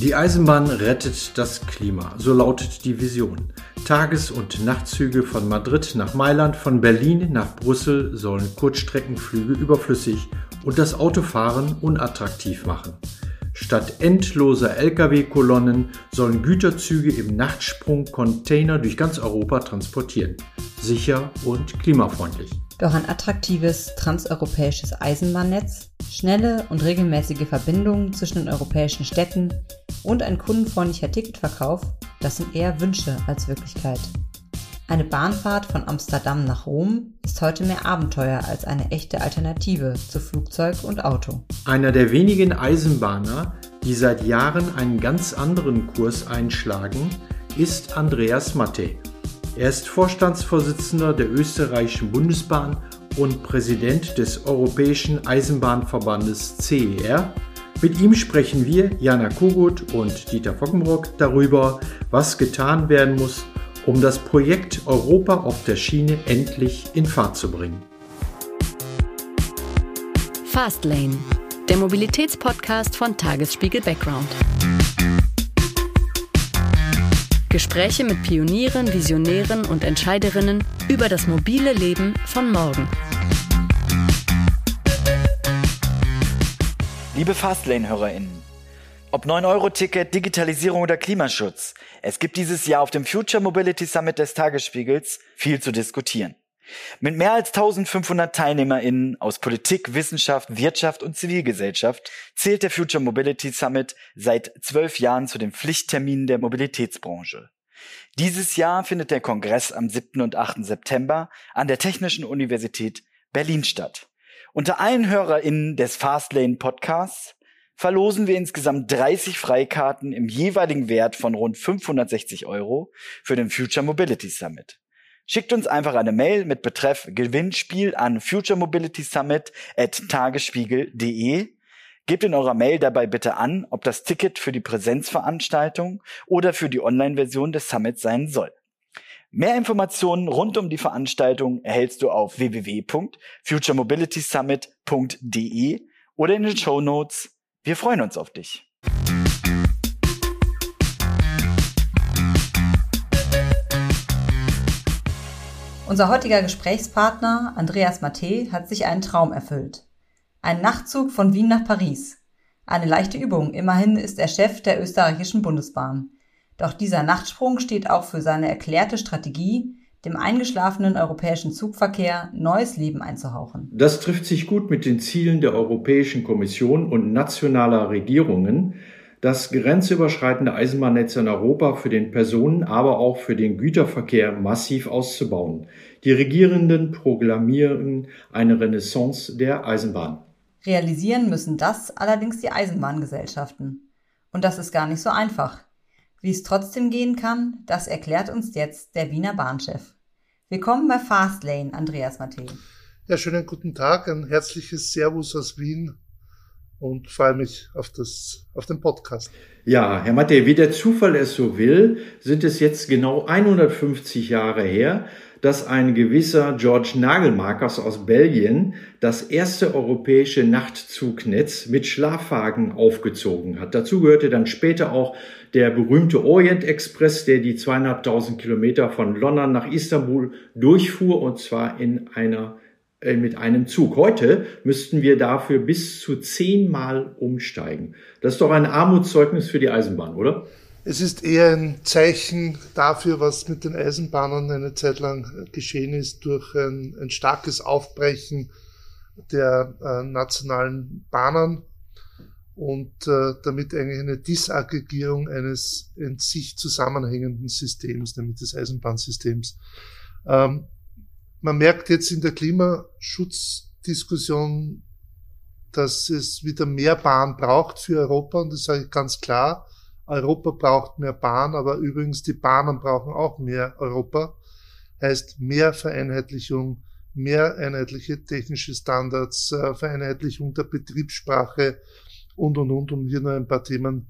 Die Eisenbahn rettet das Klima, so lautet die Vision. Tages- und Nachtzüge von Madrid nach Mailand, von Berlin nach Brüssel sollen Kurzstreckenflüge überflüssig und das Autofahren unattraktiv machen. Statt endloser Lkw-Kolonnen sollen Güterzüge im Nachtsprung Container durch ganz Europa transportieren. Sicher und klimafreundlich. Doch ein attraktives transeuropäisches Eisenbahnnetz, schnelle und regelmäßige Verbindungen zwischen den europäischen Städten und ein kundenfreundlicher Ticketverkauf, das sind eher Wünsche als Wirklichkeit. Eine Bahnfahrt von Amsterdam nach Rom ist heute mehr Abenteuer als eine echte Alternative zu Flugzeug und Auto. Einer der wenigen Eisenbahner, die seit Jahren einen ganz anderen Kurs einschlagen, ist Andreas Matte. Er ist Vorstandsvorsitzender der österreichischen Bundesbahn und Präsident des Europäischen Eisenbahnverbandes CER. Mit ihm sprechen wir, Jana Kogut und Dieter Fockenbrock, darüber, was getan werden muss, um das Projekt Europa auf der Schiene endlich in Fahrt zu bringen. Fastlane, der Mobilitätspodcast von Tagesspiegel Background. Gespräche mit Pionieren, Visionären und Entscheiderinnen über das mobile Leben von morgen. Liebe Fastlane-HörerInnen, ob 9-Euro-Ticket, Digitalisierung oder Klimaschutz, es gibt dieses Jahr auf dem Future Mobility Summit des Tagesspiegels viel zu diskutieren. Mit mehr als 1500 TeilnehmerInnen aus Politik, Wissenschaft, Wirtschaft und Zivilgesellschaft zählt der Future Mobility Summit seit zwölf Jahren zu den Pflichtterminen der Mobilitätsbranche. Dieses Jahr findet der Kongress am 7. und 8. September an der Technischen Universität Berlin statt. Unter allen HörerInnen des Fastlane Podcasts verlosen wir insgesamt 30 Freikarten im jeweiligen Wert von rund 560 Euro für den Future Mobility Summit. Schickt uns einfach eine Mail mit Betreff Gewinnspiel an Future Mobility Summit at tagesspiegel.de. Gebt in eurer Mail dabei bitte an, ob das Ticket für die Präsenzveranstaltung oder für die Online-Version des Summits sein soll. Mehr Informationen rund um die Veranstaltung erhältst du auf www.futuremobilitysummit.de oder in den Show Notes wir freuen uns auf dich. Unser heutiger Gesprächspartner Andreas Matte hat sich einen Traum erfüllt. Ein Nachtzug von Wien nach Paris. Eine leichte Übung, immerhin ist er Chef der österreichischen Bundesbahn. Doch dieser Nachtsprung steht auch für seine erklärte Strategie, dem eingeschlafenen europäischen Zugverkehr neues Leben einzuhauchen. Das trifft sich gut mit den Zielen der Europäischen Kommission und nationaler Regierungen, das grenzüberschreitende Eisenbahnnetz in Europa für den Personen-, aber auch für den Güterverkehr massiv auszubauen. Die Regierenden proklamieren eine Renaissance der Eisenbahn. Realisieren müssen das allerdings die Eisenbahngesellschaften. Und das ist gar nicht so einfach. Wie es trotzdem gehen kann, das erklärt uns jetzt der Wiener Bahnchef. Willkommen bei Fastlane, Andreas Matte. Ja, schönen guten Tag, ein herzliches Servus aus Wien und freue mich auf, das, auf den Podcast. Ja, Herr Matte, wie der Zufall es so will, sind es jetzt genau 150 Jahre her, dass ein gewisser George Nagelmarkers aus Belgien das erste europäische Nachtzugnetz mit Schlafwagen aufgezogen hat. Dazu gehörte dann später auch der berühmte Orient Express, der die zweieinhalbtausend Kilometer von London nach Istanbul durchfuhr und zwar in einer mit einem Zug. Heute müssten wir dafür bis zu zehnmal umsteigen. Das ist doch ein Armutszeugnis für die Eisenbahn, oder? Es ist eher ein Zeichen dafür, was mit den Eisenbahnen eine Zeit lang geschehen ist, durch ein, ein starkes Aufbrechen der äh, nationalen Bahnen und äh, damit eigentlich eine Disaggregierung eines in sich zusammenhängenden Systems, nämlich des Eisenbahnsystems. Ähm, man merkt jetzt in der Klimaschutzdiskussion, dass es wieder mehr Bahn braucht für Europa und das sage ich ganz klar. Europa braucht mehr Bahn, aber übrigens die Bahnen brauchen auch mehr Europa. Heißt mehr Vereinheitlichung, mehr einheitliche technische Standards, äh, Vereinheitlichung der Betriebssprache, und, und, und, um hier nur ein paar Themen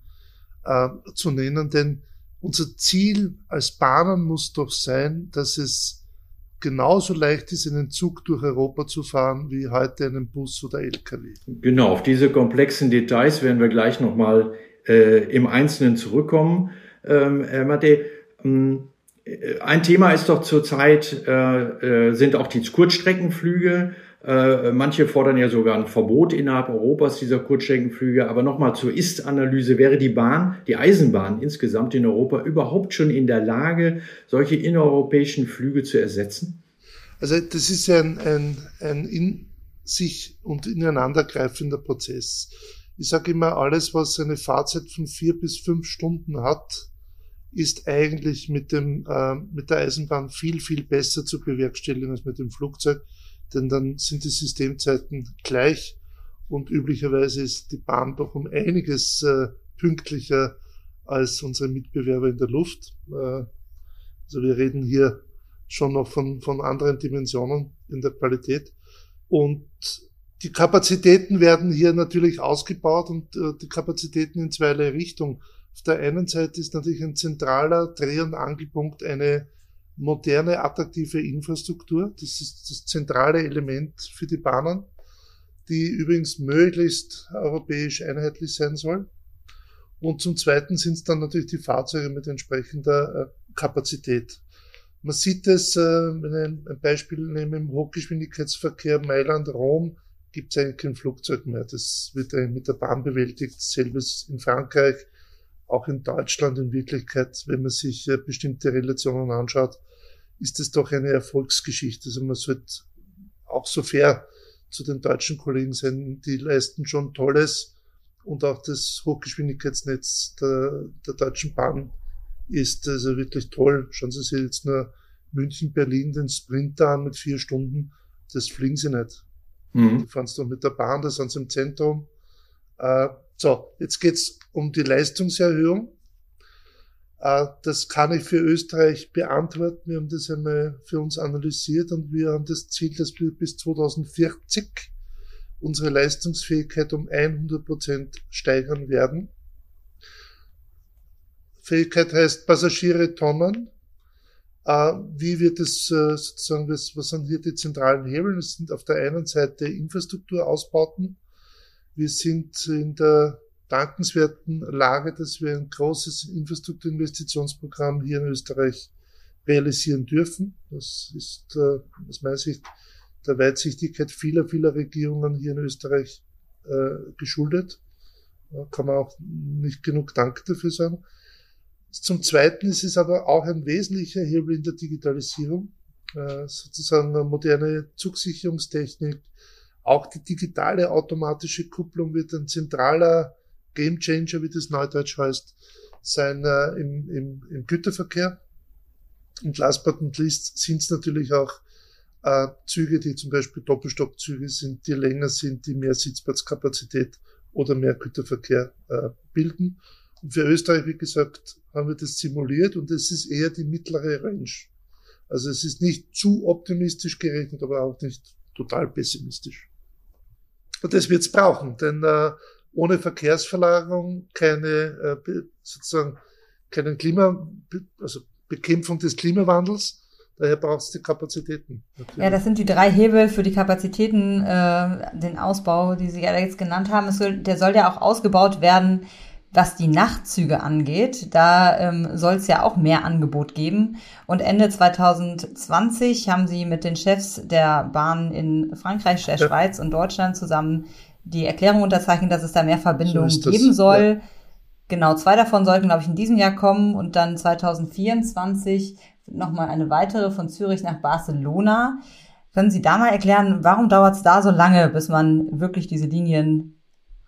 äh, zu nennen. Denn unser Ziel als Bahnen muss doch sein, dass es genauso leicht ist, einen Zug durch Europa zu fahren, wie heute einen Bus oder LKW. Genau, auf diese komplexen Details werden wir gleich nochmal äh, im Einzelnen zurückkommen. Ähm, Herr ähm, ein Thema ist doch zurzeit, äh, äh, sind auch die Kurzstreckenflüge. Äh, manche fordern ja sogar ein Verbot innerhalb Europas dieser Kurzstreckenflüge. Aber nochmal zur Ist-Analyse. Wäre die Bahn, die Eisenbahn insgesamt in Europa überhaupt schon in der Lage, solche innereuropäischen Flüge zu ersetzen? Also das ist ein, ein, ein in sich und ineinandergreifender Prozess. Ich sage immer, alles, was eine Fahrzeit von vier bis fünf Stunden hat, ist eigentlich mit, dem, äh, mit der Eisenbahn viel, viel besser zu bewerkstelligen als mit dem Flugzeug denn dann sind die Systemzeiten gleich und üblicherweise ist die Bahn doch um einiges äh, pünktlicher als unsere Mitbewerber in der Luft. Äh, also wir reden hier schon noch von, von anderen Dimensionen in der Qualität. Und die Kapazitäten werden hier natürlich ausgebaut und äh, die Kapazitäten in zweierlei Richtung. Auf der einen Seite ist natürlich ein zentraler Dreh- und Angelpunkt eine moderne, attraktive Infrastruktur. Das ist das zentrale Element für die Bahnen, die übrigens möglichst europäisch einheitlich sein soll. Und zum Zweiten sind es dann natürlich die Fahrzeuge mit entsprechender äh, Kapazität. Man sieht es, äh, wenn ich ein Beispiel nehme, im Hochgeschwindigkeitsverkehr Mailand-Rom gibt es eigentlich kein Flugzeug mehr. Das wird mit der Bahn bewältigt. Selbes in Frankreich, auch in Deutschland in Wirklichkeit, wenn man sich äh, bestimmte Relationen anschaut, ist es doch eine Erfolgsgeschichte. Also man sollte auch so fair zu den deutschen Kollegen sein. Die leisten schon Tolles und auch das Hochgeschwindigkeitsnetz der, der Deutschen Bahn ist also wirklich toll. Schauen Sie sich jetzt nur München, Berlin den Sprinter an mit vier Stunden. Das fliegen Sie nicht. Mhm. Die fahren es doch mit der Bahn, da sind sie im Zentrum. Äh, so, jetzt geht's um die Leistungserhöhung. Äh, das kann ich für Österreich beantworten. Wir haben das einmal für uns analysiert und wir haben das Ziel, dass wir bis 2040 unsere Leistungsfähigkeit um 100 Prozent steigern werden. Fähigkeit heißt Passagiere Tonnen. Äh, wie wird es äh, sozusagen, was sind hier die zentralen Hebel? Es sind auf der einen Seite Infrastrukturausbauten. Wir sind in der dankenswerten Lage, dass wir ein großes Infrastrukturinvestitionsprogramm hier in Österreich realisieren dürfen. Das ist äh, aus meiner Sicht der Weitsichtigkeit vieler, vieler Regierungen hier in Österreich äh, geschuldet. Da kann man auch nicht genug Dank dafür sagen. Zum Zweiten ist es aber auch ein wesentlicher Hebel in der Digitalisierung, äh, sozusagen moderne Zugsicherungstechnik. Auch die digitale automatische Kupplung wird ein zentraler Game Changer, wie das neudeutsch heißt, sein äh, im, im, im Güterverkehr. Und last but not least sind es natürlich auch äh, Züge, die zum Beispiel Doppelstockzüge sind, die länger sind, die mehr Sitzplatzkapazität oder mehr Güterverkehr äh, bilden. Und für Österreich, wie gesagt, haben wir das simuliert und es ist eher die mittlere Range. Also es ist nicht zu optimistisch gerechnet, aber auch nicht total pessimistisch. Das wird es brauchen, denn äh, ohne Verkehrsverlagerung keine äh, sozusagen keinen Klima, also Bekämpfung des Klimawandels. Daher braucht es die Kapazitäten. Natürlich. Ja, das sind die drei Hebel für die Kapazitäten, äh, den Ausbau, die Sie ja jetzt genannt haben. Soll, der soll ja auch ausgebaut werden, was die Nachtzüge angeht. Da ähm, soll es ja auch mehr Angebot geben. Und Ende 2020 haben Sie mit den Chefs der Bahn in Frankreich, der ja. Schweiz und Deutschland zusammen die Erklärung unterzeichnet, dass es da mehr Verbindungen so geben soll. Ja. Genau, zwei davon sollten, glaube ich, in diesem Jahr kommen und dann 2024 nochmal eine weitere von Zürich nach Barcelona. Können Sie da mal erklären, warum dauert es da so lange, bis man wirklich diese Linien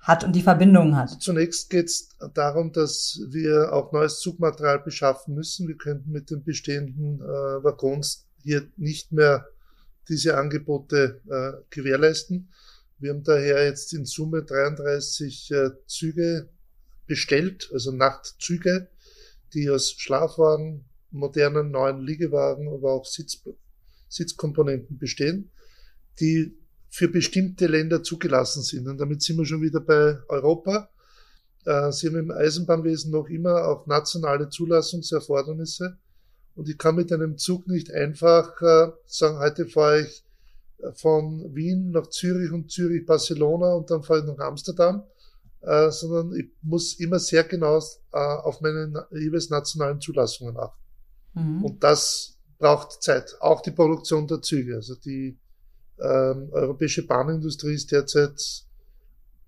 hat und die Verbindungen hat? Zunächst geht es darum, dass wir auch neues Zugmaterial beschaffen müssen. Wir könnten mit den bestehenden äh, Waggons hier nicht mehr diese Angebote äh, gewährleisten. Wir haben daher jetzt in Summe 33 äh, Züge bestellt, also Nachtzüge, die aus Schlafwagen, modernen neuen Liegewagen, aber auch Sitz, Sitzkomponenten bestehen, die für bestimmte Länder zugelassen sind. Und damit sind wir schon wieder bei Europa. Äh, Sie haben im Eisenbahnwesen noch immer auch nationale Zulassungserfordernisse. Und ich kann mit einem Zug nicht einfach äh, sagen, heute fahre ich von Wien nach Zürich und Zürich Barcelona und dann fahre ich nach Amsterdam. äh, sondern ich muss immer sehr genau äh, auf meine jeweils nationalen Zulassungen achten. Mhm. Und das braucht Zeit. Auch die Produktion der Züge. Also die ähm, europäische Bahnindustrie ist derzeit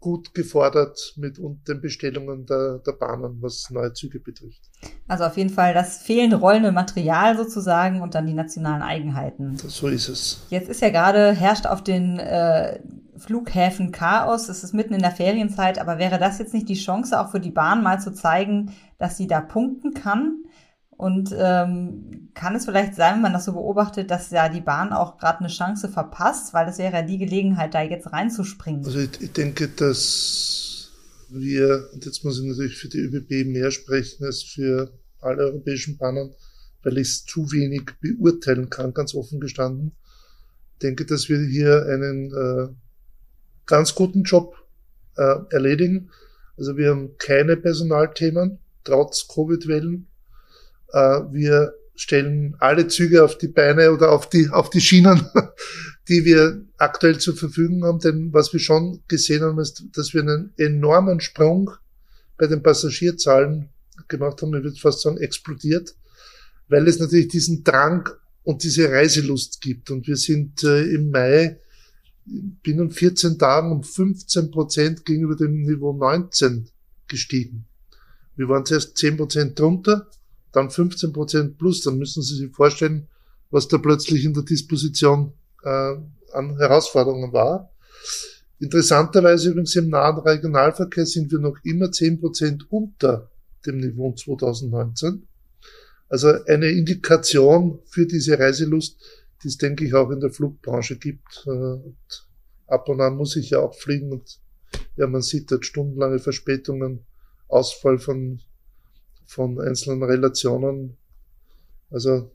gut gefordert mit den Bestellungen der, der Bahnen, was neue Züge betrifft. Also auf jeden Fall das fehlende rollende Material sozusagen und dann die nationalen Eigenheiten. So ist es. Jetzt ist ja gerade, herrscht auf den äh, Flughäfen Chaos. Es ist mitten in der Ferienzeit, aber wäre das jetzt nicht die Chance auch für die Bahn mal zu zeigen, dass sie da punkten kann? Und ähm, kann es vielleicht sein, wenn man das so beobachtet, dass ja die Bahn auch gerade eine Chance verpasst, weil das wäre ja die Gelegenheit, da jetzt reinzuspringen. Also ich, ich denke, dass wir, und jetzt muss ich natürlich für die ÖBB mehr sprechen als für alle europäischen Bahnen, weil ich es zu wenig beurteilen kann, ganz offen gestanden. Ich denke, dass wir hier einen äh, ganz guten Job äh, erledigen. Also wir haben keine Personalthemen, trotz Covid-Wellen. Äh, wir stellen alle Züge auf die Beine oder auf die, auf die Schienen, die wir aktuell zur Verfügung haben. Denn was wir schon gesehen haben, ist, dass wir einen enormen Sprung bei den Passagierzahlen gemacht haben. Ich würde fast sagen, explodiert, weil es natürlich diesen Drang und diese Reiselust gibt. Und wir sind äh, im Mai binnen 14 Tagen um 15 Prozent gegenüber dem Niveau 19 gestiegen. Wir waren zuerst 10 Prozent drunter, dann 15 Prozent plus. Dann müssen Sie sich vorstellen, was da plötzlich in der Disposition äh, an Herausforderungen war. Interessanterweise übrigens im nahen Regionalverkehr sind wir noch immer 10 Prozent unter dem Niveau 2019. Also eine Indikation für diese Reiselust, die es, denke ich, auch in der Flugbranche gibt. Äh, und ab und an muss ich ja auch fliegen und ja, man sieht dort stundenlange Verspätungen, Ausfall von, von einzelnen Relationen. Also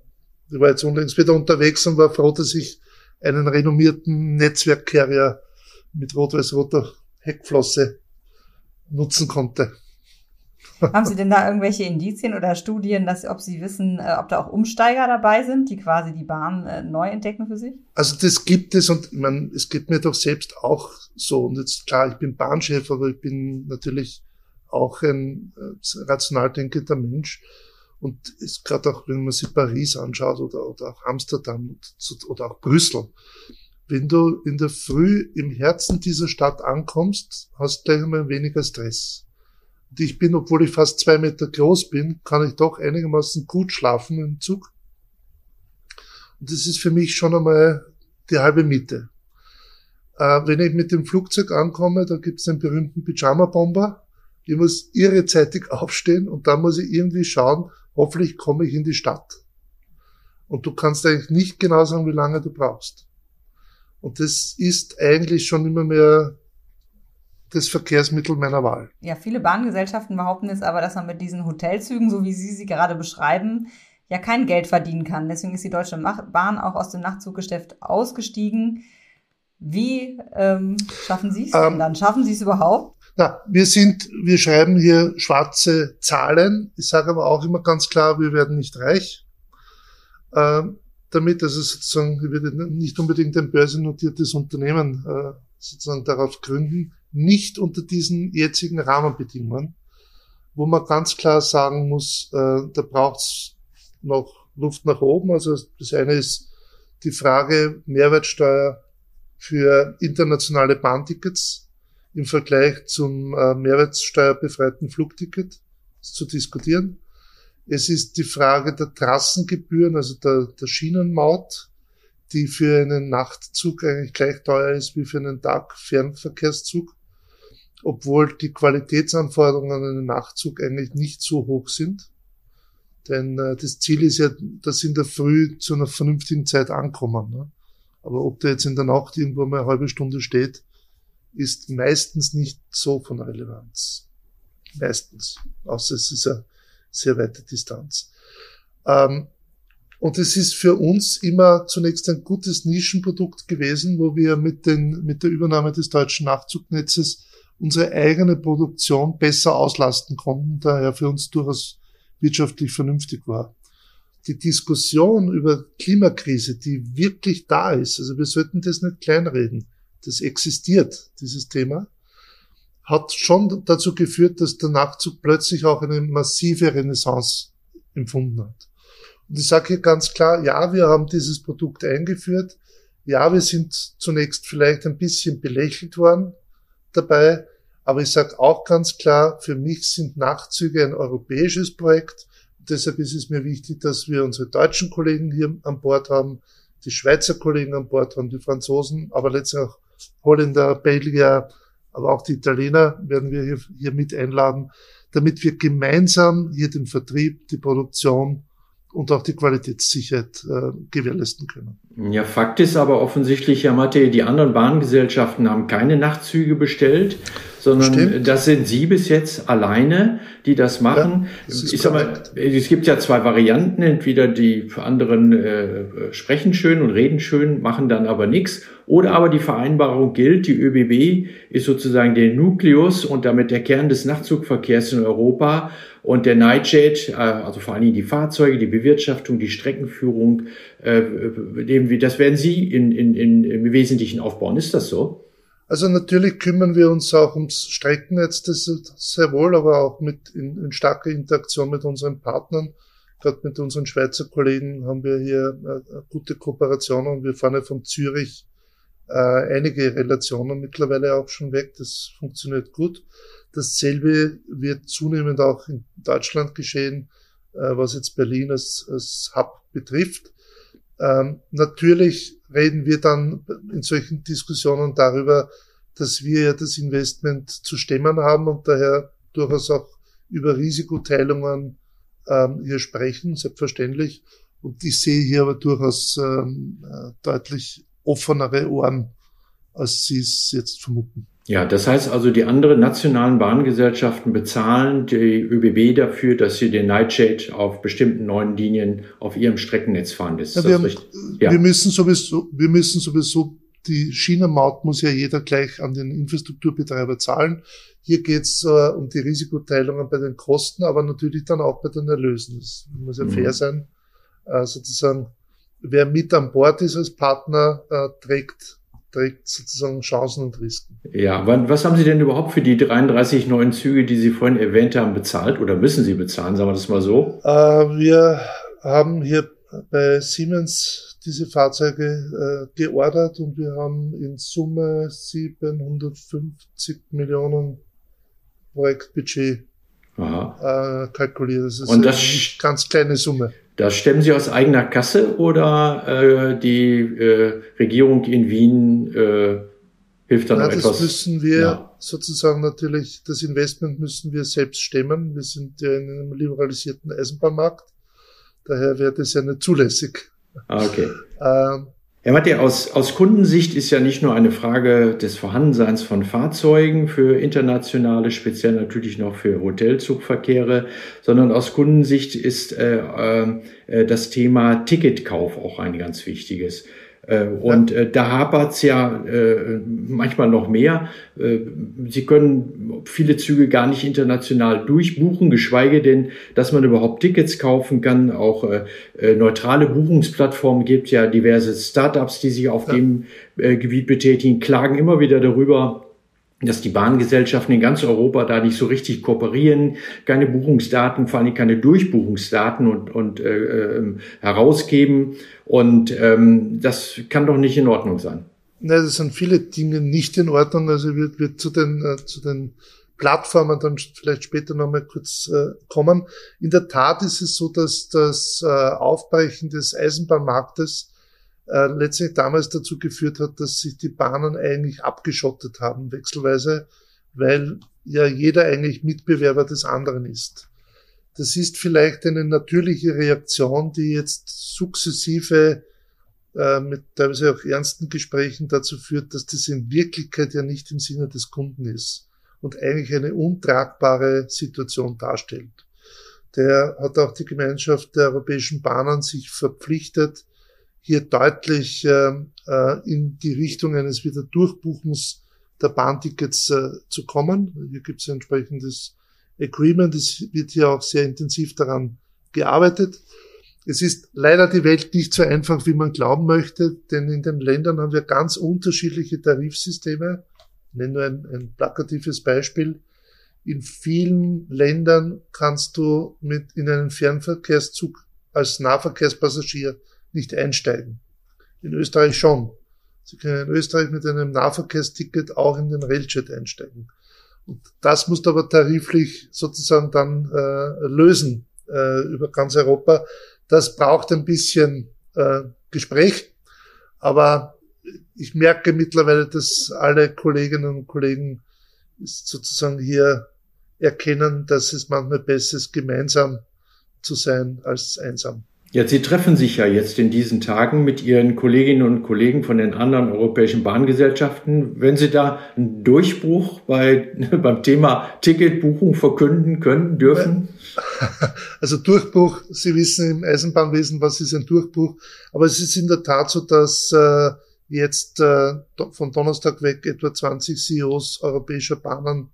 ich war jetzt unlängst wieder unterwegs und war froh, dass ich einen renommierten Netzwerkcarrier mit rot-weiß-roter Heckflosse nutzen konnte. Haben Sie denn da irgendwelche Indizien oder Studien, dass, ob Sie wissen, äh, ob da auch Umsteiger dabei sind, die quasi die Bahn äh, neu entdecken für sich? Also das gibt es und ich meine, es geht mir doch selbst auch so. Und jetzt klar, ich bin Bahnchef, aber ich bin natürlich auch ein äh, rational denkender Mensch. Und es gerade auch, wenn man sich Paris anschaut oder, oder auch Amsterdam oder auch Brüssel, wenn du in der Früh im Herzen dieser Stadt ankommst, hast du gleich einmal weniger Stress. Und ich bin, obwohl ich fast zwei Meter groß bin, kann ich doch einigermaßen gut schlafen im Zug. Und das ist für mich schon einmal die halbe Miete. Äh, wenn ich mit dem Flugzeug ankomme, da gibt es den berühmten Pyjama-Bomber. Ich muss irrezeitig aufstehen und dann muss ich irgendwie schauen, hoffentlich komme ich in die Stadt. Und du kannst eigentlich nicht genau sagen, wie lange du brauchst. Und das ist eigentlich schon immer mehr das Verkehrsmittel meiner Wahl. Ja, viele Bahngesellschaften behaupten jetzt aber, dass man mit diesen Hotelzügen, so wie Sie sie gerade beschreiben, ja kein Geld verdienen kann. Deswegen ist die Deutsche Bahn auch aus dem Nachtzuggeschäft ausgestiegen. Wie ähm, schaffen Sie es ähm, dann? Schaffen Sie es überhaupt? Na, wir sind, wir schreiben hier schwarze Zahlen. Ich sage aber auch immer ganz klar, wir werden nicht reich. Ähm, damit, also sozusagen, wir werden nicht unbedingt ein börsennotiertes Unternehmen äh, sozusagen darauf gründen nicht unter diesen jetzigen Rahmenbedingungen, wo man ganz klar sagen muss, äh, da braucht es noch Luft nach oben. Also das eine ist die Frage Mehrwertsteuer für internationale Bahntickets im Vergleich zum äh, mehrwertsteuerbefreiten Flugticket zu diskutieren. Es ist die Frage der Trassengebühren, also der, der Schienenmaut, die für einen Nachtzug eigentlich gleich teuer ist wie für einen Tag-Fernverkehrszug obwohl die Qualitätsanforderungen an einen Nachtzug eigentlich nicht so hoch sind. Denn äh, das Ziel ist ja, dass sie in der Früh zu einer vernünftigen Zeit ankommen. Ne? Aber ob der jetzt in der Nacht irgendwo mal eine halbe Stunde steht, ist meistens nicht so von Relevanz. Meistens. Außer es ist eine sehr weite Distanz. Ähm, und es ist für uns immer zunächst ein gutes Nischenprodukt gewesen, wo wir mit, den, mit der Übernahme des deutschen Nachzugnetzes unsere eigene Produktion besser auslasten konnten, daher für uns durchaus wirtschaftlich vernünftig war. Die Diskussion über Klimakrise, die wirklich da ist, also wir sollten das nicht kleinreden, das existiert, dieses Thema, hat schon dazu geführt, dass der Nachtzug plötzlich auch eine massive Renaissance empfunden hat. Und ich sage hier ganz klar, ja, wir haben dieses Produkt eingeführt. Ja, wir sind zunächst vielleicht ein bisschen belächelt worden dabei, aber ich sage auch ganz klar, für mich sind Nachtzüge ein europäisches Projekt. Und deshalb ist es mir wichtig, dass wir unsere deutschen Kollegen hier an Bord haben, die Schweizer Kollegen an Bord haben, die Franzosen, aber letztendlich auch Holländer, Belgier, aber auch die Italiener werden wir hier, hier mit einladen, damit wir gemeinsam hier den Vertrieb, die Produktion und auch die Qualitätssicherheit äh, gewährleisten können. Ja, Fakt ist aber offensichtlich, Herr Matte, die anderen Bahngesellschaften haben keine Nachtzüge bestellt, sondern Stimmt. das sind Sie bis jetzt alleine, die das machen. Ja, das ich sag mal, es gibt ja zwei Varianten. Entweder die anderen äh, sprechen schön und reden schön, machen dann aber nichts. Oder aber die Vereinbarung gilt, die ÖBB ist sozusagen der Nukleus und damit der Kern des Nachtzugverkehrs in Europa. Und der Nightjet, äh, also vor allen Dingen die Fahrzeuge, die Bewirtschaftung, die Streckenführung, äh, das werden Sie in, in, in, im Wesentlichen aufbauen. Ist das so? Also natürlich kümmern wir uns auch ums Streckennetz, das ist sehr wohl, aber auch mit in, in starker Interaktion mit unseren Partnern. Gerade mit unseren Schweizer Kollegen haben wir hier äh, gute Kooperationen. Wir fahren ja von Zürich äh, einige Relationen mittlerweile auch schon weg. Das funktioniert gut. Dasselbe wird zunehmend auch in Deutschland geschehen, äh, was jetzt Berlin als, als Hub betrifft. Ähm, natürlich reden wir dann in solchen Diskussionen darüber, dass wir ja das Investment zu stemmen haben und daher durchaus auch über Risikoteilungen ähm, hier sprechen, selbstverständlich. Und ich sehe hier aber durchaus ähm, äh, deutlich offenere Ohren, als Sie es jetzt vermuten. Ja, das heißt also, die anderen nationalen Bahngesellschaften bezahlen die ÖBB dafür, dass sie den Nightshade auf bestimmten neuen Linien auf ihrem Streckennetz fahren lässt. Ja, wir, haben, ja. wir müssen sowieso, wir müssen sowieso die Schienenmaut muss ja jeder gleich an den Infrastrukturbetreiber zahlen. Hier geht's äh, um die Risikoteilungen bei den Kosten, aber natürlich dann auch bei den Erlösen. Das muss ja mhm. fair sein. Äh, sozusagen, wer mit an Bord ist als Partner, äh, trägt trägt sozusagen Chancen und Risiken. Ja, was haben Sie denn überhaupt für die 33 neuen Züge, die Sie vorhin erwähnt haben, bezahlt oder müssen Sie bezahlen, sagen wir das mal so? Äh, wir haben hier bei Siemens diese Fahrzeuge äh, geordert und wir haben in Summe 750 Millionen Projektbudget äh, kalkuliert. Das ist und das eine ganz kleine Summe. Das stemmen Sie aus eigener Kasse oder äh, die äh, Regierung in Wien äh, hilft dann noch etwas? Das müssen wir ja. sozusagen natürlich, das Investment müssen wir selbst stemmen. Wir sind ja in einem liberalisierten Eisenbahnmarkt. Daher wäre das ja nicht zulässig. Ah, okay. Ähm, Herr Mattei, aus, aus Kundensicht ist ja nicht nur eine Frage des Vorhandenseins von Fahrzeugen für internationale, speziell natürlich noch für Hotelzugverkehre, sondern aus Kundensicht ist äh, äh, das Thema Ticketkauf auch ein ganz wichtiges. Äh, und äh, da hapert's ja äh, manchmal noch mehr. Äh, Sie können viele Züge gar nicht international durchbuchen, geschweige denn, dass man überhaupt Tickets kaufen kann. Auch äh, äh neutrale Buchungsplattformen gibt ja diverse Startups, die sich auf ja. dem äh, Gebiet betätigen, klagen immer wieder darüber, dass die Bahngesellschaften in ganz Europa da nicht so richtig kooperieren, keine Buchungsdaten, vor allem keine Durchbuchungsdaten und, und äh, äh, herausgeben. Und ähm, das kann doch nicht in Ordnung sein. Nein, das sind viele Dinge nicht in Ordnung. Also wird, wird zu den, äh, zu den Plattformen dann vielleicht später nochmal kurz äh, kommen. In der Tat ist es so, dass das äh, Aufbrechen des Eisenbahnmarktes äh, letztlich damals dazu geführt hat, dass sich die Bahnen eigentlich abgeschottet haben, wechselweise, weil ja jeder eigentlich Mitbewerber des anderen ist. Das ist vielleicht eine natürliche Reaktion, die jetzt sukzessive äh, mit teilweise auch ernsten Gesprächen dazu führt, dass das in Wirklichkeit ja nicht im Sinne des Kunden ist und eigentlich eine untragbare Situation darstellt. Der hat auch die Gemeinschaft der europäischen Bahnen sich verpflichtet, hier deutlich äh, äh, in die Richtung eines Wiederdurchbuchens der Bahntickets äh, zu kommen. Hier gibt es ein entsprechendes Agreement. Es wird hier auch sehr intensiv daran gearbeitet. Es ist leider die Welt nicht so einfach, wie man glauben möchte, denn in den Ländern haben wir ganz unterschiedliche Tarifsysteme. nenne nur ein, ein plakatives Beispiel. In vielen Ländern kannst du mit in einen Fernverkehrszug als Nahverkehrspassagier nicht einsteigen. In Österreich schon. Sie können in Österreich mit einem Nahverkehrsticket auch in den Railjet einsteigen. Und das musst du aber tariflich sozusagen dann äh, lösen äh, über ganz Europa. Das braucht ein bisschen äh, Gespräch, aber ich merke mittlerweile, dass alle Kolleginnen und Kollegen sozusagen hier erkennen, dass es manchmal besser ist, gemeinsam zu sein als einsam. Ja, Sie treffen sich ja jetzt in diesen Tagen mit Ihren Kolleginnen und Kollegen von den anderen europäischen Bahngesellschaften. Wenn Sie da einen Durchbruch bei, beim Thema Ticketbuchung verkünden können, dürfen? Also Durchbruch, Sie wissen im Eisenbahnwesen, was ist ein Durchbruch. Aber es ist in der Tat so, dass äh, jetzt äh, von Donnerstag weg etwa 20 CEOs europäischer Bahnen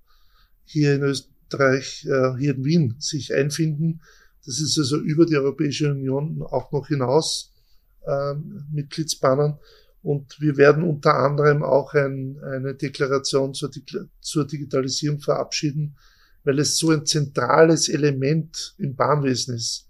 hier in Österreich, äh, hier in Wien sich einfinden das ist also über die Europäische Union auch noch hinaus ähm, Mitgliedsbahnen. Und wir werden unter anderem auch ein, eine Deklaration zur, zur Digitalisierung verabschieden, weil es so ein zentrales Element im Bahnwesen ist.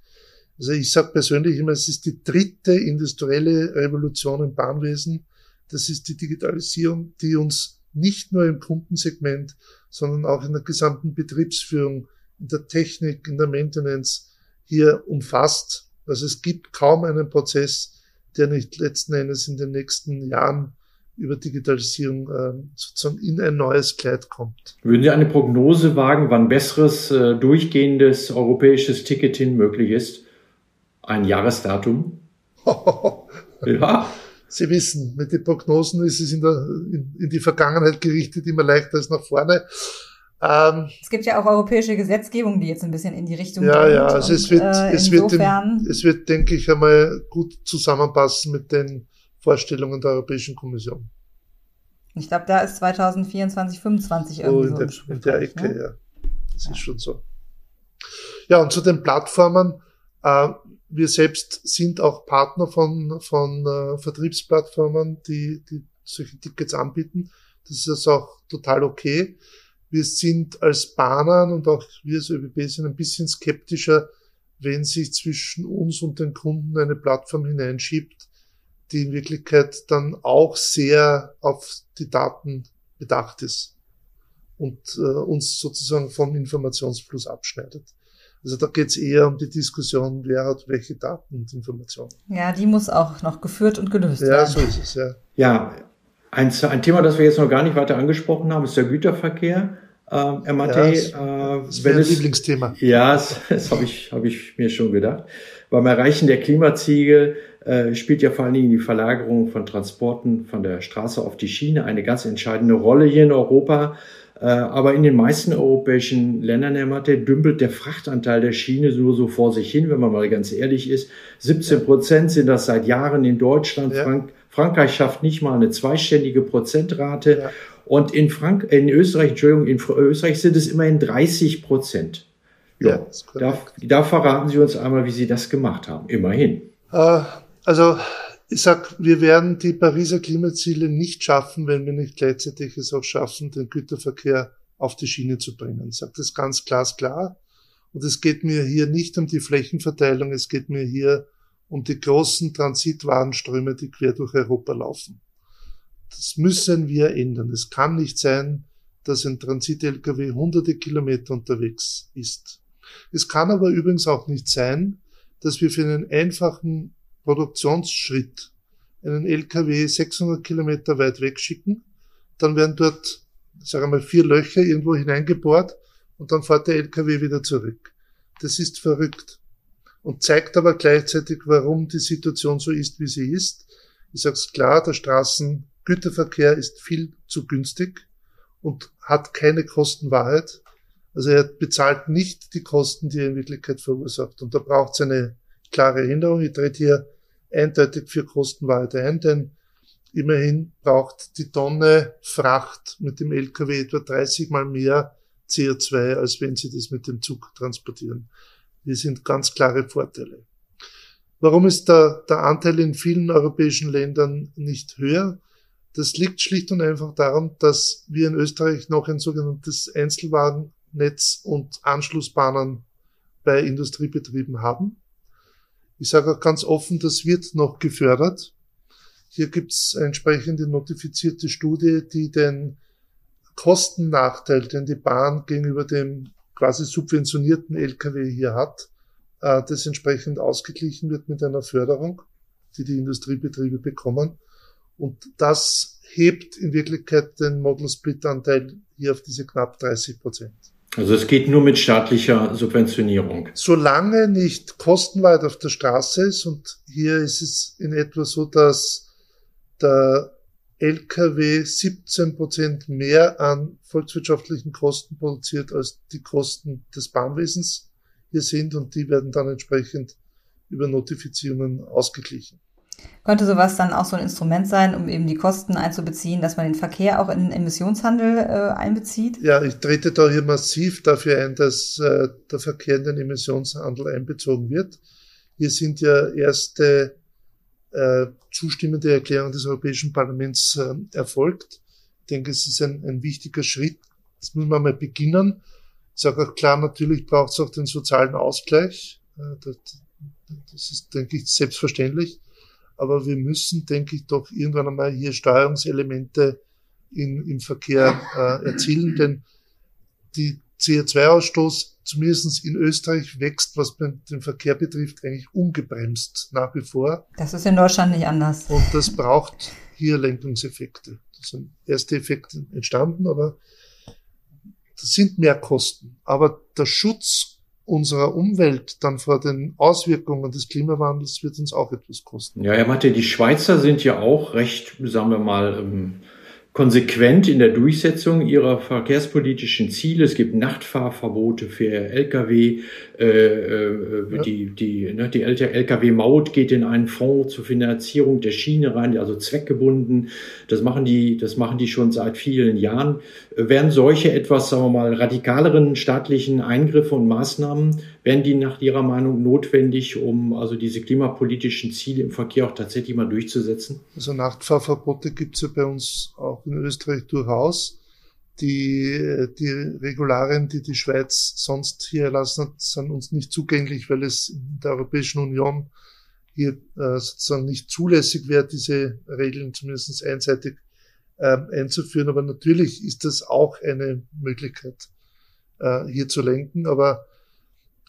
Also ich sage persönlich immer, es ist die dritte industrielle Revolution im Bahnwesen. Das ist die Digitalisierung, die uns nicht nur im Kundensegment, sondern auch in der gesamten Betriebsführung, in der Technik, in der Maintenance hier umfasst. Also es gibt kaum einen Prozess, der nicht letzten Endes in den nächsten Jahren über Digitalisierung äh, sozusagen in ein neues Kleid kommt. Würden Sie eine Prognose wagen, wann besseres äh, durchgehendes europäisches Ticketing möglich ist? Ein Jahresdatum? ja. Sie wissen, mit den Prognosen ist es in, der, in, in die Vergangenheit gerichtet immer leichter als nach vorne. Ähm, es gibt ja auch europäische Gesetzgebung, die jetzt ein bisschen in die Richtung ja, geht. Ja, also es wird, äh, es, wird dem, es wird, denke ich, einmal gut zusammenpassen mit den Vorstellungen der Europäischen Kommission. Ich glaube, da ist 2024, 2025 irgendwie oh, in so der, in der Ecke, ne? ja. Das ja. ist schon so. Ja, und zu den Plattformen. Äh, wir selbst sind auch Partner von, von äh, Vertriebsplattformen, die, die solche Tickets anbieten. Das ist also auch total okay. Wir sind als Bahnern und auch wir als ÖBB sind ein bisschen skeptischer, wenn sich zwischen uns und den Kunden eine Plattform hineinschiebt, die in Wirklichkeit dann auch sehr auf die Daten bedacht ist und äh, uns sozusagen vom Informationsfluss abschneidet. Also da geht es eher um die Diskussion, wer hat welche Daten und Informationen. Ja, die muss auch noch geführt und gelöst ja, werden. Ja, so ist es, ja. Ja, ein, ein Thema, das wir jetzt noch gar nicht weiter angesprochen haben, ist der Güterverkehr. Äh, MAT, ja, das, äh, das wäre Lieblingsthema. Ja, das, das habe ich, hab ich mir schon gedacht. Beim Erreichen der Klimaziele äh, spielt ja vor allen Dingen die Verlagerung von Transporten von der Straße auf die Schiene eine ganz entscheidende Rolle hier in Europa. Äh, aber in den meisten europäischen Ländern der Mathe dümpelt der Frachtanteil der Schiene nur so vor sich hin, wenn man mal ganz ehrlich ist. 17 Prozent sind das seit Jahren in Deutschland. Ja. Frank Frankreich schafft nicht mal eine zweistellige Prozentrate. Ja. Und in Frank in Österreich, Entschuldigung, in Österreich sind es immerhin 30 Prozent. Ja, ja da, da, verraten Sie uns einmal, wie Sie das gemacht haben. Immerhin. Äh, also ich sag, wir werden die Pariser Klimaziele nicht schaffen, wenn wir nicht gleichzeitig es auch schaffen, den Güterverkehr auf die Schiene zu bringen. Ich sage das ganz glasklar. Und es geht mir hier nicht um die Flächenverteilung, es geht mir hier um die großen Transitwarenströme, die quer durch Europa laufen. Das müssen wir ändern. Es kann nicht sein, dass ein Transit-Lkw hunderte Kilometer unterwegs ist. Es kann aber übrigens auch nicht sein, dass wir für einen einfachen Produktionsschritt einen LKW 600 Kilometer weit wegschicken, dann werden dort, sagen wir mal, vier Löcher irgendwo hineingebohrt und dann fährt der LKW wieder zurück. Das ist verrückt und zeigt aber gleichzeitig, warum die Situation so ist, wie sie ist. Ich sage es klar, der Straßengüterverkehr ist viel zu günstig und hat keine Kostenwahrheit. Also er bezahlt nicht die Kosten, die er in Wirklichkeit verursacht. Und da braucht es eine klare Erinnerung. Ich trete hier eindeutig für Kostenwahrheit ein, denn immerhin braucht die Tonne Fracht mit dem LKW etwa 30 mal mehr CO2, als wenn Sie das mit dem Zug transportieren. Die sind ganz klare Vorteile. Warum ist der, der Anteil in vielen europäischen Ländern nicht höher? Das liegt schlicht und einfach daran, dass wir in Österreich noch ein sogenanntes Einzelwagennetz und Anschlussbahnen bei Industriebetrieben haben. Ich sage auch ganz offen, das wird noch gefördert. Hier gibt es eine entsprechende notifizierte Studie, die den Kostennachteil, den die Bahn gegenüber dem quasi subventionierten Lkw hier hat, äh, das entsprechend ausgeglichen wird mit einer Förderung, die die Industriebetriebe bekommen. Und das hebt in Wirklichkeit den Model Split Anteil hier auf diese knapp 30 Prozent. Also es geht nur mit staatlicher Subventionierung. Solange nicht kostenweit auf der Straße ist und hier ist es in etwa so, dass der LKW 17 Prozent mehr an volkswirtschaftlichen Kosten produziert als die Kosten des Bahnwesens hier sind und die werden dann entsprechend über Notifizierungen ausgeglichen. Könnte sowas dann auch so ein Instrument sein, um eben die Kosten einzubeziehen, dass man den Verkehr auch in den Emissionshandel äh, einbezieht? Ja, ich trete da hier massiv dafür ein, dass äh, der Verkehr in den Emissionshandel einbezogen wird. Hier sind ja erste äh, zustimmende Erklärungen des Europäischen Parlaments äh, erfolgt. Ich denke, es ist ein, ein wichtiger Schritt. Das muss man mal beginnen. Ich sage auch klar, natürlich braucht es auch den sozialen Ausgleich. Äh, das, das ist, denke ich, selbstverständlich aber wir müssen, denke ich, doch irgendwann einmal hier Steuerungselemente in, im Verkehr äh, erzielen, denn die CO2-Ausstoß, zumindest in Österreich, wächst, was den Verkehr betrifft, eigentlich ungebremst nach wie vor. Das ist in Deutschland nicht anders. Und das braucht hier Lenkungseffekte. Das sind erste Effekte entstanden, aber das sind mehr Kosten. Aber der Schutz unserer Umwelt dann vor den Auswirkungen des Klimawandels wird uns auch etwas kosten. Ja, Herr Matte, die Schweizer sind ja auch recht, sagen wir mal, ähm, konsequent in der Durchsetzung ihrer verkehrspolitischen Ziele. Es gibt Nachtfahrverbote für Lkw. Äh, äh, ja. Die, die, ne, die Lkw-Maut geht in einen Fonds zur Finanzierung der Schiene rein, also zweckgebunden. Das machen die, das machen die schon seit vielen Jahren. Werden solche etwas, sagen wir mal, radikaleren staatlichen Eingriffe und Maßnahmen, werden die nach Ihrer Meinung notwendig, um also diese klimapolitischen Ziele im Verkehr auch tatsächlich mal durchzusetzen? Also Nachtfahrverbote gibt es ja bei uns auch in Österreich durchaus. Die, die Regularien, die die Schweiz sonst hier erlassen hat, sind uns nicht zugänglich, weil es in der Europäischen Union hier äh, sozusagen nicht zulässig wäre, diese Regeln zumindest einseitig äh, einzuführen. Aber natürlich ist das auch eine Möglichkeit, äh, hier zu lenken. Aber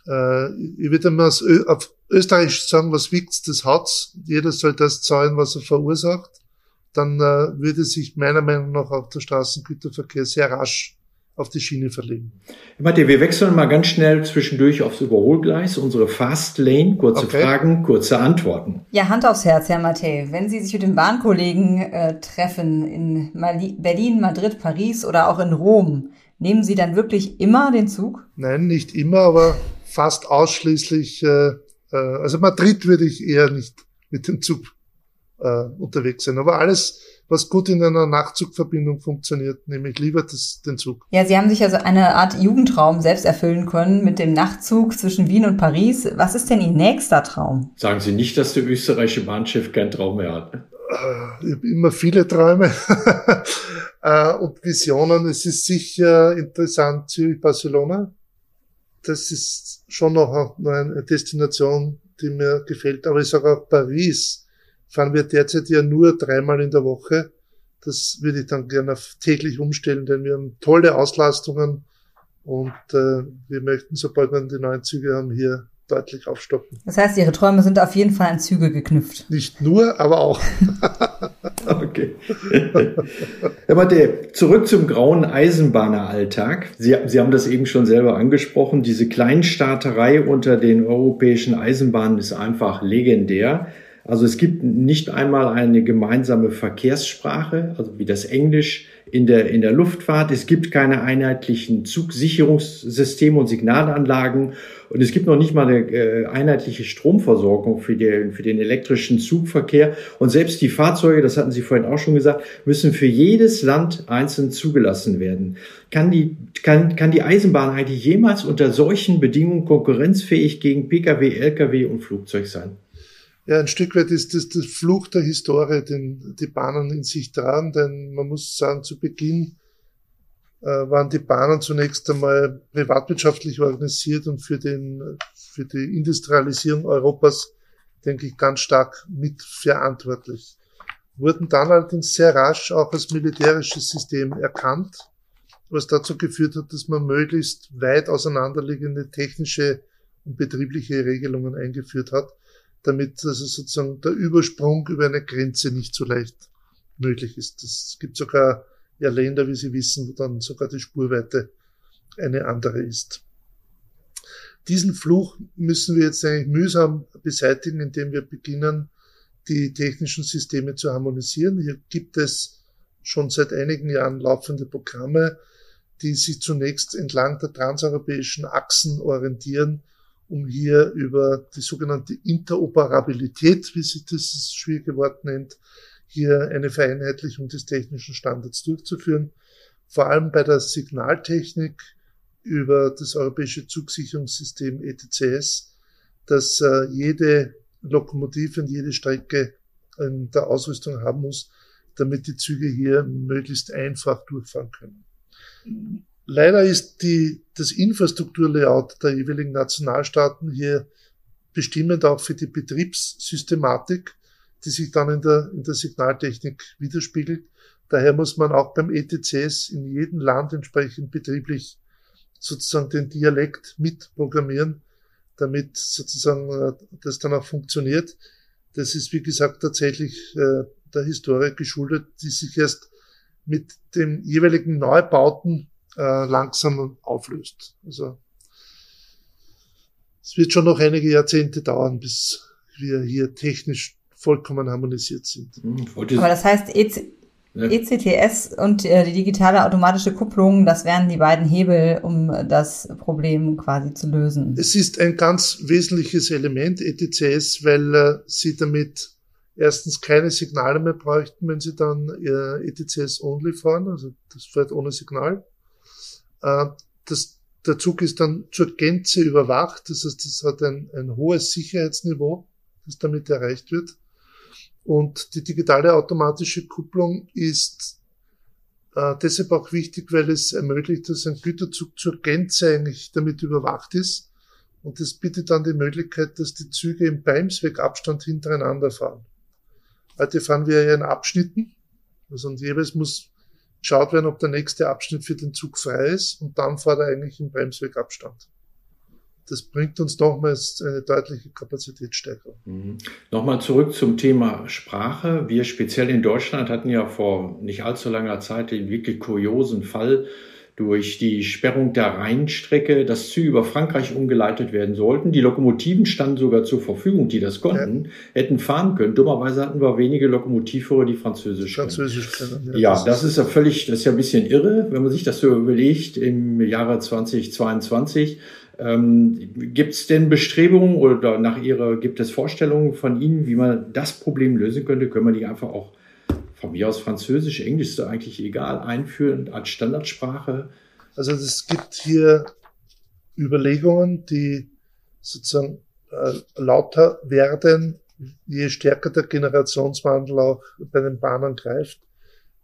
äh, ich würde mal auf Österreich sagen, was wiegt's, das hat's. Jeder soll das zahlen, was er verursacht dann äh, würde sich meiner Meinung nach auch der Straßengüterverkehr sehr rasch auf die Schiene verlegen. Warte, wir wechseln mal ganz schnell zwischendurch aufs Überholgleis, unsere Fast Lane, kurze okay. Fragen, kurze Antworten. Ja, Hand aufs Herz, Herr Mattei. Wenn Sie sich mit den Bahnkollegen äh, treffen in Mali Berlin, Madrid, Paris oder auch in Rom, nehmen Sie dann wirklich immer den Zug? Nein, nicht immer, aber fast ausschließlich. Äh, äh, also Madrid würde ich eher nicht mit dem Zug äh, unterwegs sein. Aber alles, was gut in einer Nachtzugverbindung funktioniert, nehme ich lieber das, den Zug. Ja, Sie haben sich also eine Art Jugendtraum selbst erfüllen können mit dem Nachtzug zwischen Wien und Paris. Was ist denn Ihr nächster Traum? Sagen Sie nicht, dass der österreichische Bahnchef keinen Traum mehr hat. Äh, ich habe immer viele Träume äh, und Visionen. Es ist sicher interessant, Zürich-Barcelona. Das ist schon noch eine Destination, die mir gefällt. Aber ich sage auch Paris fahren wir derzeit ja nur dreimal in der Woche. Das würde ich dann gerne auf täglich umstellen, denn wir haben tolle Auslastungen und äh, wir möchten, sobald wir die neuen Züge haben, hier deutlich aufstocken. Das heißt, Ihre Träume sind auf jeden Fall an Züge geknüpft. Nicht nur, aber auch. okay. Herr Matte, zurück zum grauen Eisenbahneralltag. Sie, Sie haben das eben schon selber angesprochen. Diese Kleinstaaterei unter den europäischen Eisenbahnen ist einfach legendär. Also es gibt nicht einmal eine gemeinsame Verkehrssprache, also wie das Englisch in der, in der Luftfahrt. Es gibt keine einheitlichen Zugsicherungssysteme und Signalanlagen. Und es gibt noch nicht mal eine äh, einheitliche Stromversorgung für den, für den elektrischen Zugverkehr. Und selbst die Fahrzeuge, das hatten Sie vorhin auch schon gesagt, müssen für jedes Land einzeln zugelassen werden. Kann die, kann, kann die Eisenbahn eigentlich jemals unter solchen Bedingungen konkurrenzfähig gegen Pkw, Lkw und Flugzeug sein? Ja, ein Stück weit ist das der Fluch der Historie, den die Bahnen in sich tragen, denn man muss sagen, zu Beginn äh, waren die Bahnen zunächst einmal privatwirtschaftlich organisiert und für den, für die Industrialisierung Europas, denke ich, ganz stark mitverantwortlich. Wurden dann allerdings sehr rasch auch als militärisches System erkannt, was dazu geführt hat, dass man möglichst weit auseinanderliegende technische und betriebliche Regelungen eingeführt hat, damit also sozusagen der Übersprung über eine Grenze nicht so leicht möglich ist. Es gibt sogar ja Länder, wie Sie wissen, wo dann sogar die Spurweite eine andere ist. Diesen Fluch müssen wir jetzt eigentlich mühsam beseitigen, indem wir beginnen, die technischen Systeme zu harmonisieren. Hier gibt es schon seit einigen Jahren laufende Programme, die sich zunächst entlang der transeuropäischen Achsen orientieren, um hier über die sogenannte Interoperabilität, wie sich das schwierige Wort nennt, hier eine Vereinheitlichung des technischen Standards durchzuführen. Vor allem bei der Signaltechnik über das europäische Zugsicherungssystem ETCS, dass äh, jede Lokomotive und jede Strecke in der Ausrüstung haben muss, damit die Züge hier möglichst einfach durchfahren können. Leider ist die, das Infrastrukturlayout der jeweiligen Nationalstaaten hier bestimmend auch für die Betriebssystematik die sich dann in der, in der Signaltechnik widerspiegelt. Daher muss man auch beim ETCS in jedem Land entsprechend betrieblich sozusagen den Dialekt mitprogrammieren, damit sozusagen äh, das dann auch funktioniert. Das ist, wie gesagt, tatsächlich äh, der Historie geschuldet, die sich erst mit den jeweiligen Neubauten äh, langsam auflöst. Also es wird schon noch einige Jahrzehnte dauern, bis wir hier technisch vollkommen harmonisiert sind. Hm, Aber das heißt, EC ja. ECTS und äh, die digitale automatische Kupplung, das wären die beiden Hebel, um das Problem quasi zu lösen. Es ist ein ganz wesentliches Element, ETCS, weil äh, Sie damit erstens keine Signale mehr bräuchten, wenn Sie dann äh, ETCS only fahren, also das fährt ohne Signal. Äh, das, der Zug ist dann zur Gänze überwacht, das heißt, es hat ein, ein hohes Sicherheitsniveau, das damit erreicht wird. Und die digitale automatische Kupplung ist äh, deshalb auch wichtig, weil es ermöglicht, dass ein Güterzug zur Gänze eigentlich damit überwacht ist. Und das bietet dann die Möglichkeit, dass die Züge im Bremswegabstand hintereinander fahren. Heute fahren wir ja in Abschnitten. Also und jeweils muss geschaut werden, ob der nächste Abschnitt für den Zug frei ist und dann fährt er eigentlich im Bremswegabstand das bringt uns nochmals eine deutliche Kapazitätssteigerung. Mhm. Nochmal zurück zum Thema Sprache. Wir speziell in Deutschland hatten ja vor nicht allzu langer Zeit den wirklich kuriosen Fall durch die Sperrung der Rheinstrecke, dass Züge über Frankreich umgeleitet werden sollten. Die Lokomotiven standen sogar zur Verfügung, die das konnten, ja. hätten fahren können. Dummerweise hatten wir wenige Lokomotivführer, die Französisch Französisch können. Ja, ja das, das ist ja völlig, das ist ja ein bisschen irre, wenn man sich das so überlegt im Jahre 2022 ähm, gibt es denn Bestrebungen oder nach Ihrer gibt es Vorstellungen von Ihnen, wie man das Problem lösen könnte? Können wir die einfach auch von mir aus Französisch, Englisch ist eigentlich egal, einführen als Standardsprache? Also es gibt hier Überlegungen, die sozusagen äh, lauter werden, je stärker der Generationswandel auch bei den Bahnern greift.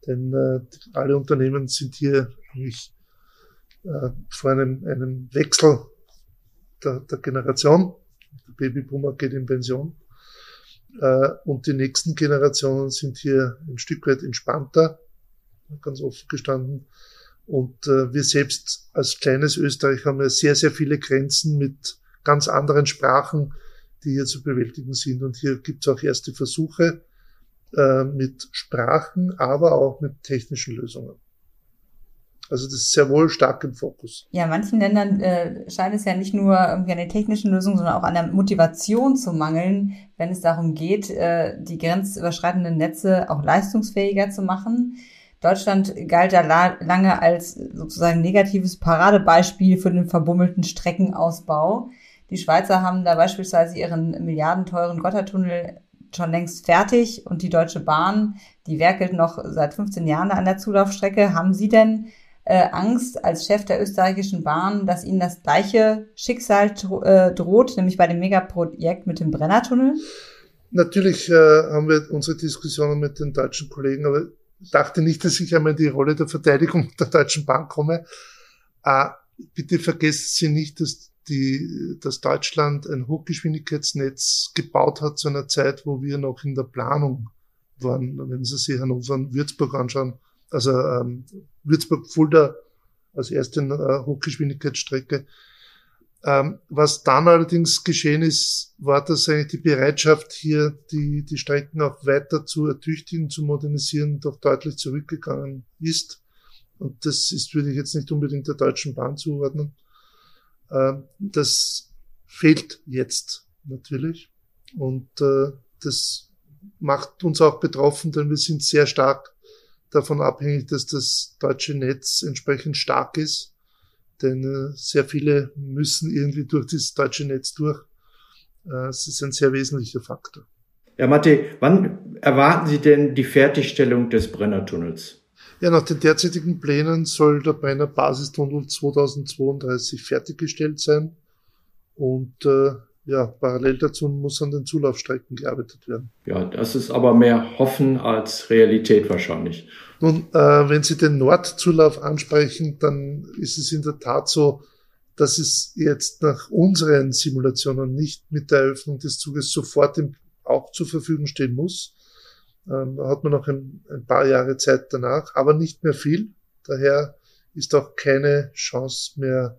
Denn äh, alle Unternehmen sind hier eigentlich äh, vor einem, einem Wechsel der, der Generation. Der Babyboomer geht in Pension. Äh, und die nächsten Generationen sind hier ein Stück weit entspannter, ganz offen gestanden. Und äh, wir selbst als kleines Österreich haben ja sehr, sehr viele Grenzen mit ganz anderen Sprachen, die hier zu bewältigen sind. Und hier gibt es auch erste Versuche äh, mit Sprachen, aber auch mit technischen Lösungen. Also das ist sehr wohl stark im Fokus. Ja, in manchen Ländern äh, scheint es ja nicht nur irgendwie an den technischen Lösungen, sondern auch an der Motivation zu mangeln, wenn es darum geht, äh, die grenzüberschreitenden Netze auch leistungsfähiger zu machen. Deutschland galt ja la lange als sozusagen negatives Paradebeispiel für den verbummelten Streckenausbau. Die Schweizer haben da beispielsweise ihren milliardenteuren Gotthardtunnel schon längst fertig und die Deutsche Bahn, die werkelt noch seit 15 Jahren an der Zulaufstrecke. Haben Sie denn äh, Angst als Chef der österreichischen Bahn, dass ihnen das gleiche Schicksal äh, droht, nämlich bei dem Megaprojekt mit dem Brennertunnel? natürlich äh, haben wir unsere Diskussionen mit den deutschen Kollegen, aber ich dachte nicht, dass ich einmal in die Rolle der Verteidigung der Deutschen Bank komme. Äh, bitte vergesst Sie nicht, dass, die, dass Deutschland ein Hochgeschwindigkeitsnetz gebaut hat zu einer Zeit, wo wir noch in der Planung waren. Wenn Sie sich Hannover und Würzburg anschauen, also ähm, Würzburg-Fulda als erste äh, Hochgeschwindigkeitsstrecke. Ähm, was dann allerdings geschehen ist, war, dass eigentlich die Bereitschaft hier, die, die Strecken auch weiter zu ertüchtigen, zu modernisieren, doch deutlich zurückgegangen ist. Und das ist, würde ich jetzt nicht unbedingt der Deutschen Bahn zuordnen. Ähm, das fehlt jetzt natürlich. Und äh, das macht uns auch betroffen, denn wir sind sehr stark davon abhängig, dass das deutsche Netz entsprechend stark ist. Denn äh, sehr viele müssen irgendwie durch das deutsche Netz durch. Äh, es ist ein sehr wesentlicher Faktor. Ja, Matti, wann erwarten Sie denn die Fertigstellung des Brennertunnels? Ja, nach den derzeitigen Plänen soll der Brenner Basistunnel 2032 fertiggestellt sein. Und äh, ja, parallel dazu muss an den Zulaufstrecken gearbeitet werden. Ja, das ist aber mehr Hoffen als Realität wahrscheinlich. Nun, äh, wenn Sie den Nordzulauf ansprechen, dann ist es in der Tat so, dass es jetzt nach unseren Simulationen nicht mit der Eröffnung des Zuges sofort im, auch zur Verfügung stehen muss. Ähm, da hat man noch ein, ein paar Jahre Zeit danach, aber nicht mehr viel. Daher ist auch keine Chance mehr,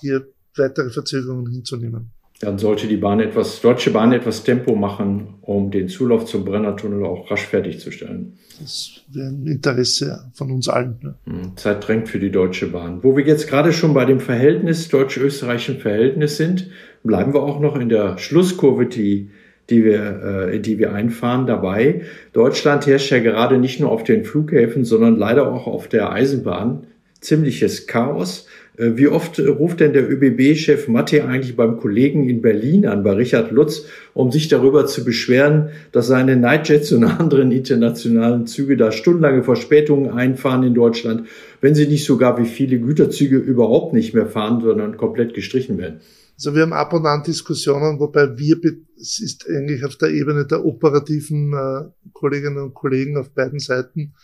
hier weitere Verzögerungen hinzunehmen. Dann sollte die Bahn etwas, Deutsche Bahn etwas Tempo machen, um den Zulauf zum Brennertunnel auch rasch fertigzustellen. Das wäre ein Interesse von uns allen. Ne? Hm, Zeit drängt für die Deutsche Bahn. Wo wir jetzt gerade schon bei dem Verhältnis, deutsch-österreichischen Verhältnis sind, bleiben wir auch noch in der Schlusskurve, die die wir, äh, die wir einfahren, dabei. Deutschland herrscht ja gerade nicht nur auf den Flughäfen, sondern leider auch auf der Eisenbahn ziemliches Chaos. Äh, wie oft ruft denn der ÖBB-Chef Matte eigentlich beim Kollegen in Berlin an, bei Richard Lutz, um sich darüber zu beschweren, dass seine Nightjets und anderen internationalen Züge da stundenlange Verspätungen einfahren in Deutschland, wenn sie nicht sogar wie viele Güterzüge überhaupt nicht mehr fahren, sondern komplett gestrichen werden? Also wir haben ab und an Diskussionen, wobei wir, es ist eigentlich auf der Ebene der operativen äh, Kolleginnen und Kollegen auf beiden Seiten,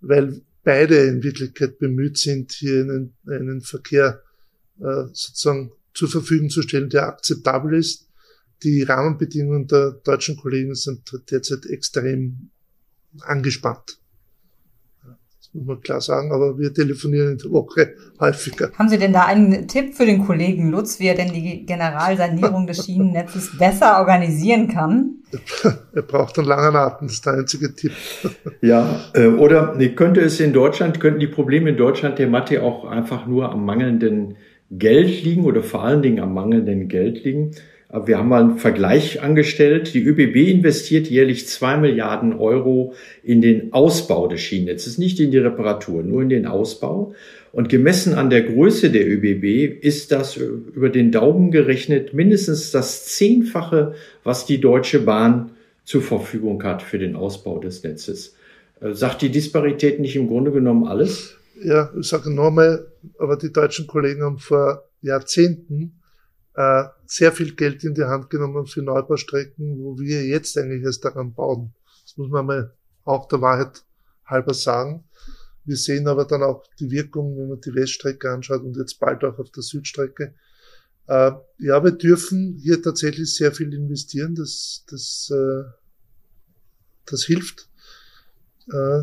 weil beide in Wirklichkeit bemüht sind, hier einen, einen Verkehr äh, sozusagen zur Verfügung zu stellen, der akzeptabel ist. Die Rahmenbedingungen der deutschen Kollegen sind derzeit extrem angespannt muss man klar sagen, aber wir telefonieren in der Woche häufiger. Haben Sie denn da einen Tipp für den Kollegen Lutz, wie er denn die Generalsanierung des Schienennetzes besser organisieren kann? er braucht einen langen Atem, das ist der einzige Tipp. ja, äh, oder könnte es in Deutschland, könnten die Probleme in Deutschland der Mathe auch einfach nur am mangelnden Geld liegen oder vor allen Dingen am mangelnden Geld liegen? Wir haben mal einen Vergleich angestellt. Die ÖBB investiert jährlich zwei Milliarden Euro in den Ausbau des Schienennetzes, nicht in die Reparatur, nur in den Ausbau. Und gemessen an der Größe der ÖBB ist das über den Daumen gerechnet mindestens das Zehnfache, was die Deutsche Bahn zur Verfügung hat für den Ausbau des Netzes. Äh, sagt die Disparität nicht im Grunde genommen alles? Ja, ich sage nochmal, aber die deutschen Kollegen haben vor Jahrzehnten äh, sehr viel Geld in die Hand genommen für Neubaustrecken, wo wir jetzt eigentlich erst daran bauen. Das muss man mal auch der Wahrheit halber sagen. Wir sehen aber dann auch die Wirkung, wenn man die Weststrecke anschaut und jetzt bald auch auf der Südstrecke. Äh, ja, wir dürfen hier tatsächlich sehr viel investieren. Das, das, äh, das hilft. Äh,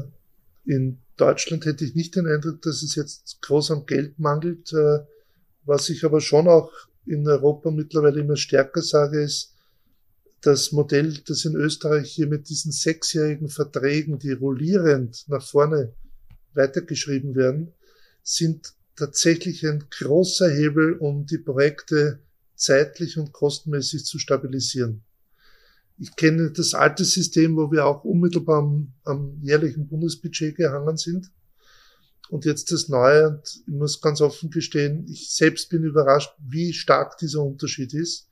in Deutschland hätte ich nicht den Eindruck, dass es jetzt groß am Geld mangelt. Äh, was ich aber schon auch in Europa mittlerweile immer stärker sage, ist, das Modell, das in Österreich hier mit diesen sechsjährigen Verträgen, die rollierend nach vorne weitergeschrieben werden, sind tatsächlich ein großer Hebel, um die Projekte zeitlich und kostenmäßig zu stabilisieren. Ich kenne das alte System, wo wir auch unmittelbar am, am jährlichen Bundesbudget gehangen sind. Und jetzt das Neue, und ich muss ganz offen gestehen, ich selbst bin überrascht, wie stark dieser Unterschied ist.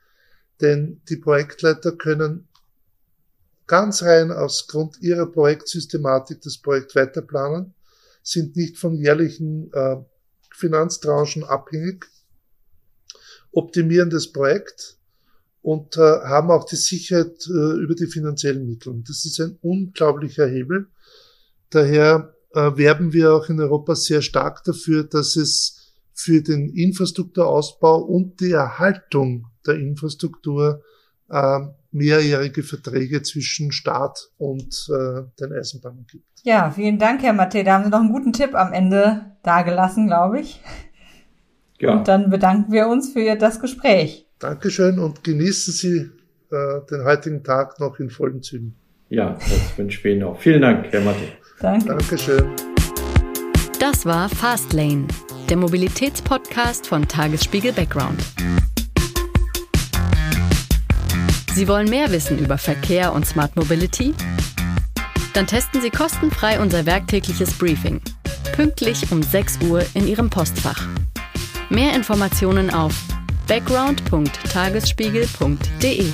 Denn die Projektleiter können ganz rein aus Grund ihrer Projektsystematik das Projekt weiterplanen, sind nicht von jährlichen äh, Finanztranchen abhängig, optimieren das Projekt und äh, haben auch die Sicherheit äh, über die finanziellen Mittel. Das ist ein unglaublicher Hebel. Daher äh, werben wir auch in Europa sehr stark dafür, dass es für den Infrastrukturausbau und die Erhaltung der Infrastruktur äh, mehrjährige Verträge zwischen Staat und äh, den Eisenbahnen gibt. Ja, vielen Dank, Herr Matte. Da haben Sie noch einen guten Tipp am Ende dargelassen, glaube ich. Ja. Und dann bedanken wir uns für das Gespräch. Dankeschön und genießen Sie äh, den heutigen Tag noch in vollen Zügen. Ja, das wünsche ich Ihnen auch. Vielen Dank, Herr Matte. Danke. Dankeschön. Das war Fastlane, der Mobilitätspodcast von Tagesspiegel Background. Sie wollen mehr wissen über Verkehr und Smart Mobility? Dann testen Sie kostenfrei unser werktägliches Briefing. Pünktlich um 6 Uhr in Ihrem Postfach. Mehr Informationen auf background.tagesspiegel.de